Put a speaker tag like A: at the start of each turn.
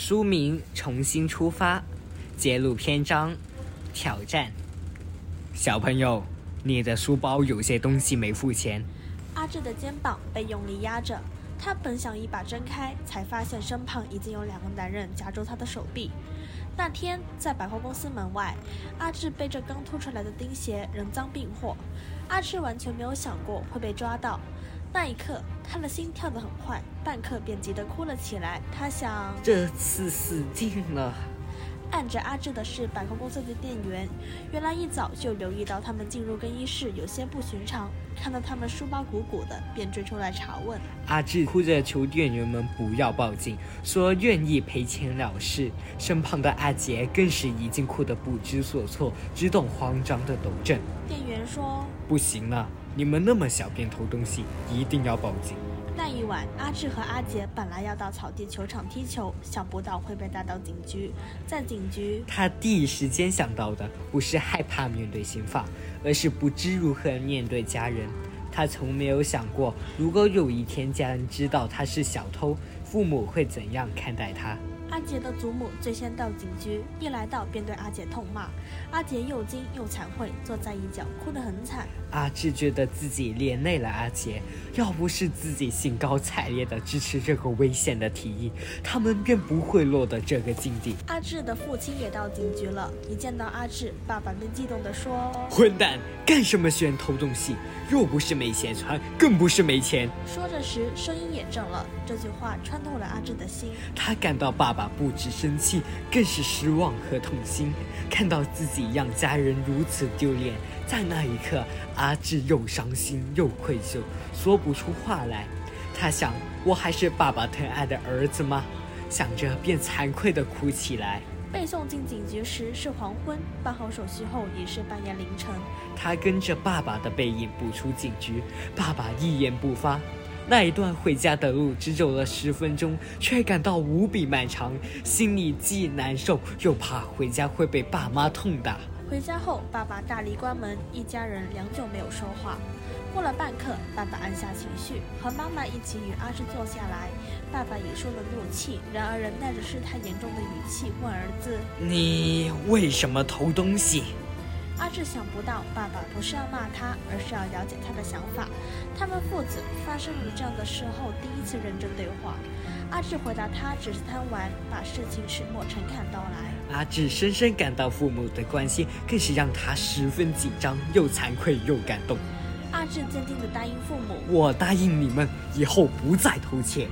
A: 书名《重新出发》，揭露篇章，挑战。小朋友，你的书包有些东西没付钱。
B: 阿志的肩膀被用力压着，他本想一把挣开，才发现身旁已经有两个男人夹住他的手臂。那天在百货公司门外，阿志背着刚凸出来的钉鞋，人赃并获。阿志完全没有想过会被抓到。那一刻，他的心跳得很快，半刻便急得哭了起来。他想，
A: 这次死定了。
B: 按着阿志的是百货公司的店员，原来一早就留意到他们进入更衣室有些不寻常，看到他们书包鼓鼓的，便追出来查问。
A: 阿志哭着求店员们不要报警，说愿意赔钱了事。身旁的阿杰更是已经哭得不知所措，只懂慌张的抖震。
B: 店员说：“
A: 不行了。”你们那么小便偷东西，一定要报警。
B: 那一晚，阿志和阿杰本来要到草地球场踢球，想不到会被带到警局。在警局，
A: 他第一时间想到的不是害怕面对刑法，而是不知如何面对家人。他从没有想过，如果有一天家人知道他是小偷，父母会怎样看待他。
B: 阿杰的祖母最先到警局，一来到便对阿杰痛骂。阿杰又惊又惭愧，坐在一角哭得很惨。
A: 阿志觉得自己连累了阿杰，要不是自己兴高采烈地支持这个危险的提议，他们便不会落得这个境地。
B: 阿志的父亲也到警局了，一见到阿志，爸爸便激动地说：“
A: 混蛋，干什么喜欢偷东西？又不是没钱穿，更不是没钱。”
B: 说着时，声音也正了。这句话穿透了阿志的心，
A: 他感到爸爸不止生气，更是失望和痛心。看到自己让家人如此丢脸，在那一刻，阿志又伤心又愧疚，说不出话来。他想：我还是爸爸疼爱的儿子吗？想着便惭愧地哭起来。
B: 被送进警局时是黄昏，办好手续后已是半夜凌晨。
A: 他跟着爸爸的背影步出警局，爸爸一言不发。那一段回家的路只走了十分钟，却感到无比漫长，心里既难受又怕回家会被爸妈痛打。
B: 回家后，爸爸大力关门，一家人良久没有说话。过了半刻，爸爸按下情绪，和妈妈一起与阿志坐下来。爸爸也受了怒气，然而仍带着事态严重的语气问儿子：“
A: 你为什么偷东西？”
B: 阿志想不到，爸爸不是要骂他，而是要了解他的想法。他们父子发生于这样的事后，第一次认真对话。阿志回答他只是贪玩，把事情始末诚恳道来。
A: 阿志深深感到父母的关心，更是让他十分紧张，又惭愧又感动。
B: 阿志坚定地答应父母：“
A: 我答应你们，以后不再偷窃。”